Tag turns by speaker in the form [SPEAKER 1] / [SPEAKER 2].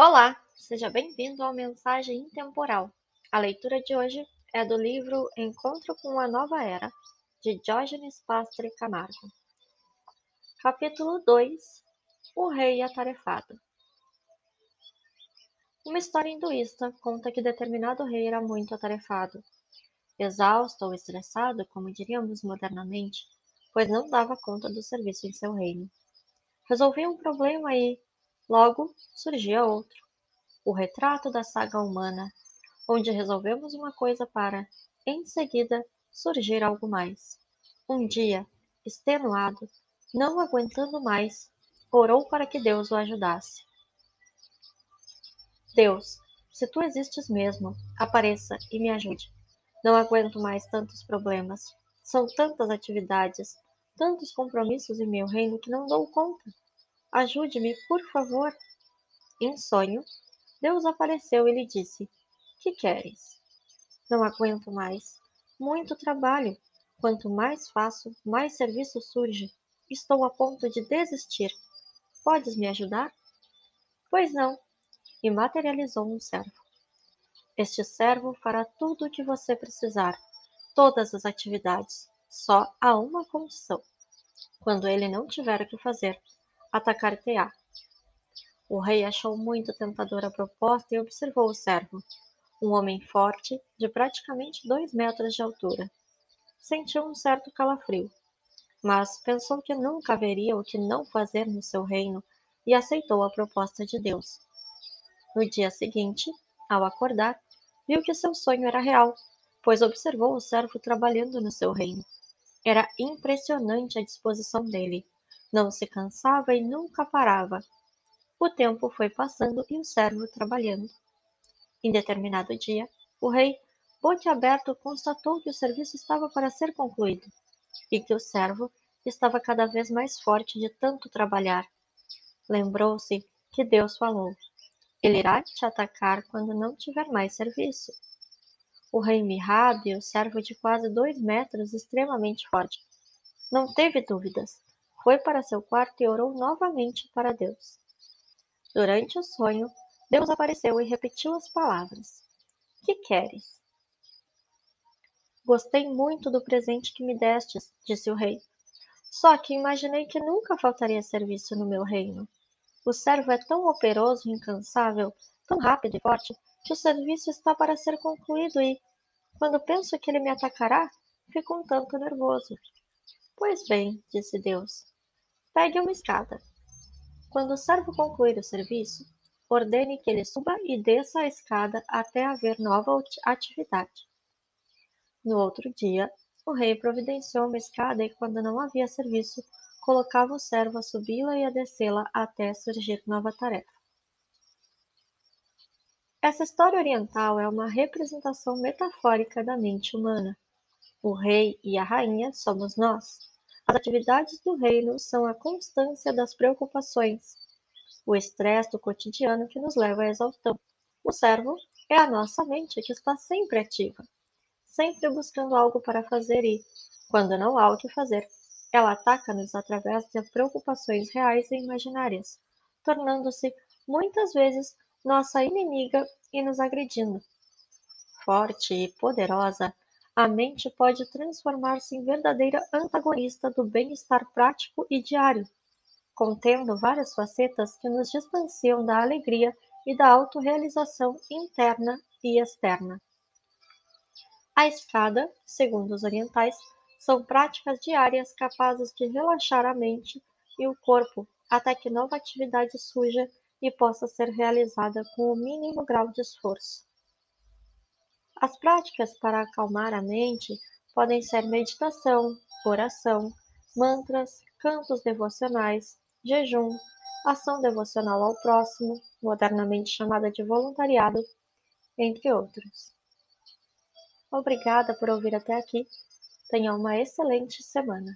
[SPEAKER 1] Olá, seja bem-vindo ao Mensagem Intemporal. A leitura de hoje é do livro Encontro com a Nova Era, de Diógenes Pastre Camargo. Capítulo 2 O Rei Atarefado Uma história hinduísta conta que determinado rei era muito atarefado. Exausto ou estressado, como diríamos modernamente, pois não dava conta do serviço em seu reino. Resolvia um problema e, Logo, surgia outro, o retrato da saga humana, onde resolvemos uma coisa para, em seguida, surgir algo mais. Um dia, extenuado, não aguentando mais, orou para que Deus o ajudasse. Deus, se tu existes mesmo, apareça e me ajude. Não aguento mais tantos problemas. São tantas atividades, tantos compromissos em meu reino que não dou conta. Ajude-me, por favor. Em sonho, Deus apareceu e lhe disse: Que queres? Não aguento mais. Muito trabalho. Quanto mais faço, mais serviço surge. Estou a ponto de desistir. Podes me ajudar? Pois não. E materializou um servo. Este servo fará tudo o que você precisar, todas as atividades. Só há uma condição: quando ele não tiver o que fazer, atacar-te-á. O rei achou muito tentadora a proposta e observou o servo, um homem forte, de praticamente dois metros de altura. Sentiu um certo calafrio, mas pensou que nunca haveria o que não fazer no seu reino e aceitou a proposta de Deus. No dia seguinte, ao acordar, viu que seu sonho era real, pois observou o servo trabalhando no seu reino. Era impressionante a disposição dele não se cansava e nunca parava. O tempo foi passando e o servo trabalhando. Em determinado dia, o rei, boquiaberto, constatou que o serviço estava para ser concluído e que o servo estava cada vez mais forte de tanto trabalhar. Lembrou-se que Deus falou: Ele irá te atacar quando não tiver mais serviço. O rei mirrado e o servo de quase dois metros, extremamente forte. Não teve dúvidas foi para seu quarto e orou novamente para Deus. Durante o sonho, Deus apareceu e repetiu as palavras: Que queres? Gostei muito do presente que me destes, disse o rei. Só que imaginei que nunca faltaria serviço no meu reino. O servo é tão operoso e incansável, tão rápido e forte, que o serviço está para ser concluído e, quando penso que ele me atacará, fico um tanto nervoso. Pois bem, disse Deus, pegue uma escada. Quando o servo concluir o serviço, ordene que ele suba e desça a escada até haver nova atividade. No outro dia, o rei providenciou uma escada e, quando não havia serviço, colocava o servo a subi-la e a descê-la até surgir nova tarefa. Essa história oriental é uma representação metafórica da mente humana. O rei e a rainha somos nós. As atividades do reino são a constância das preocupações, o estresse do cotidiano que nos leva à exaustão. O servo é a nossa mente que está sempre ativa, sempre buscando algo para fazer e, quando não há o que fazer, ela ataca-nos através de preocupações reais e imaginárias, tornando-se, muitas vezes, nossa inimiga e nos agredindo. Forte e poderosa, a mente pode transformar-se em verdadeira antagonista do bem-estar prático e diário, contendo várias facetas que nos distanciam da alegria e da autorrealização interna e externa. A escada, segundo os orientais, são práticas diárias capazes de relaxar a mente e o corpo até que nova atividade surja e possa ser realizada com o mínimo grau de esforço. As práticas para acalmar a mente podem ser meditação, oração, mantras, cantos devocionais, jejum, ação devocional ao próximo, modernamente chamada de voluntariado, entre outros. Obrigada por ouvir até aqui. Tenha uma excelente semana.